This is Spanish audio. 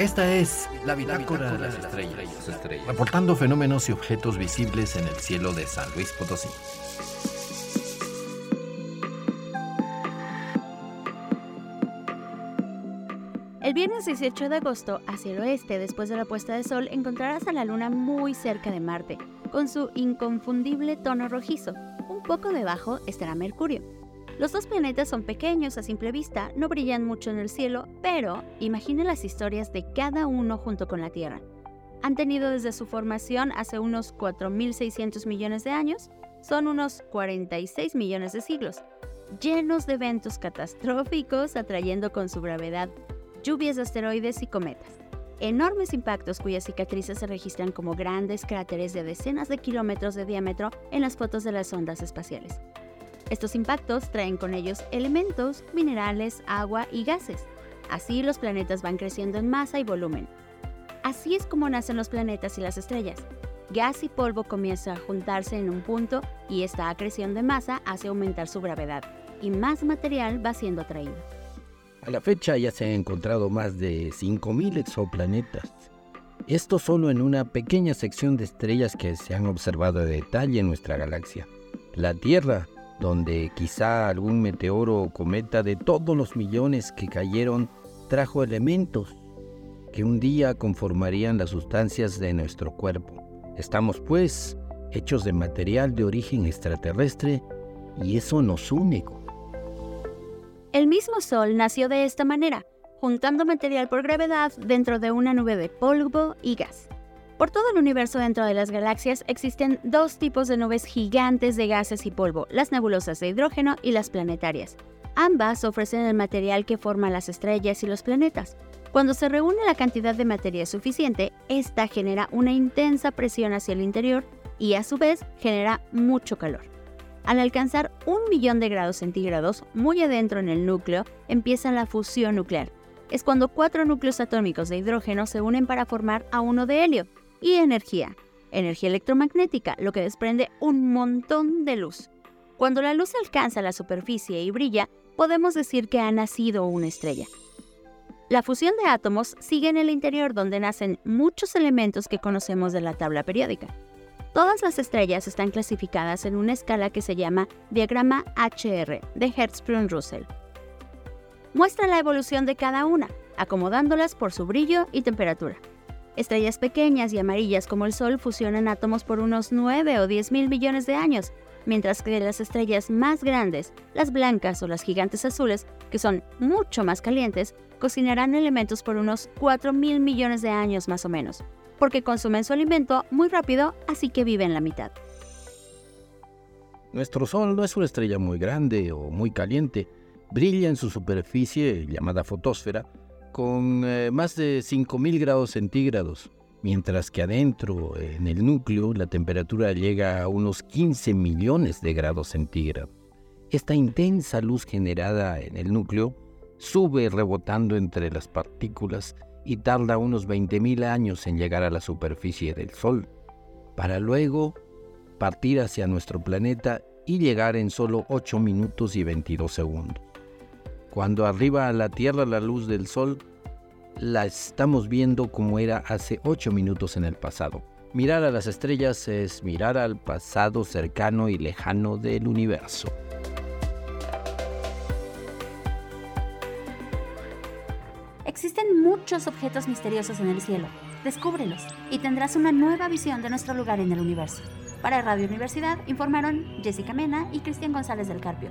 Esta es la bitácora de las estrellas, reportando fenómenos y objetos visibles en el cielo de San Luis Potosí. El viernes 18 de agosto, hacia el oeste, después de la puesta de sol, encontrarás a la luna muy cerca de Marte, con su inconfundible tono rojizo. Un poco debajo estará Mercurio. Los dos planetas son pequeños a simple vista, no brillan mucho en el cielo, pero imagine las historias de cada uno junto con la Tierra. Han tenido desde su formación hace unos 4.600 millones de años, son unos 46 millones de siglos, llenos de eventos catastróficos atrayendo con su gravedad lluvias de asteroides y cometas. Enormes impactos cuyas cicatrices se registran como grandes cráteres de decenas de kilómetros de diámetro en las fotos de las ondas espaciales. Estos impactos traen con ellos elementos, minerales, agua y gases. Así los planetas van creciendo en masa y volumen. Así es como nacen los planetas y las estrellas. Gas y polvo comienzan a juntarse en un punto y esta acreción de masa hace aumentar su gravedad y más material va siendo atraído. A la fecha ya se han encontrado más de 5.000 exoplanetas. Esto solo en una pequeña sección de estrellas que se han observado de detalle en nuestra galaxia. La Tierra donde quizá algún meteoro o cometa de todos los millones que cayeron trajo elementos que un día conformarían las sustancias de nuestro cuerpo. Estamos pues hechos de material de origen extraterrestre y eso nos une. El mismo Sol nació de esta manera, juntando material por gravedad dentro de una nube de polvo y gas. Por todo el universo dentro de las galaxias existen dos tipos de nubes gigantes de gases y polvo, las nebulosas de hidrógeno y las planetarias. Ambas ofrecen el material que forma las estrellas y los planetas. Cuando se reúne la cantidad de materia suficiente, esta genera una intensa presión hacia el interior y a su vez genera mucho calor. Al alcanzar un millón de grados centígrados, muy adentro en el núcleo, empieza la fusión nuclear. Es cuando cuatro núcleos atómicos de hidrógeno se unen para formar a uno de helio, y energía, energía electromagnética, lo que desprende un montón de luz. Cuando la luz alcanza la superficie y brilla, podemos decir que ha nacido una estrella. La fusión de átomos sigue en el interior donde nacen muchos elementos que conocemos de la tabla periódica. Todas las estrellas están clasificadas en una escala que se llama diagrama HR de Hertzsprung-Russell. Muestra la evolución de cada una, acomodándolas por su brillo y temperatura. Estrellas pequeñas y amarillas como el Sol fusionan átomos por unos 9 o 10 mil millones de años, mientras que las estrellas más grandes, las blancas o las gigantes azules, que son mucho más calientes, cocinarán elementos por unos 4 mil millones de años más o menos, porque consumen su alimento muy rápido, así que viven la mitad. Nuestro Sol no es una estrella muy grande o muy caliente, brilla en su superficie, llamada fotosfera, con eh, más de 5.000 grados centígrados, mientras que adentro, en el núcleo, la temperatura llega a unos 15 millones de grados centígrados. Esta intensa luz generada en el núcleo sube rebotando entre las partículas y tarda unos 20.000 años en llegar a la superficie del Sol, para luego partir hacia nuestro planeta y llegar en solo 8 minutos y 22 segundos. Cuando arriba a la Tierra la luz del Sol, la estamos viendo como era hace 8 minutos en el pasado. Mirar a las estrellas es mirar al pasado cercano y lejano del universo. Existen muchos objetos misteriosos en el cielo. Descúbrelos y tendrás una nueva visión de nuestro lugar en el universo. Para Radio Universidad informaron Jessica Mena y Cristian González del Carpio.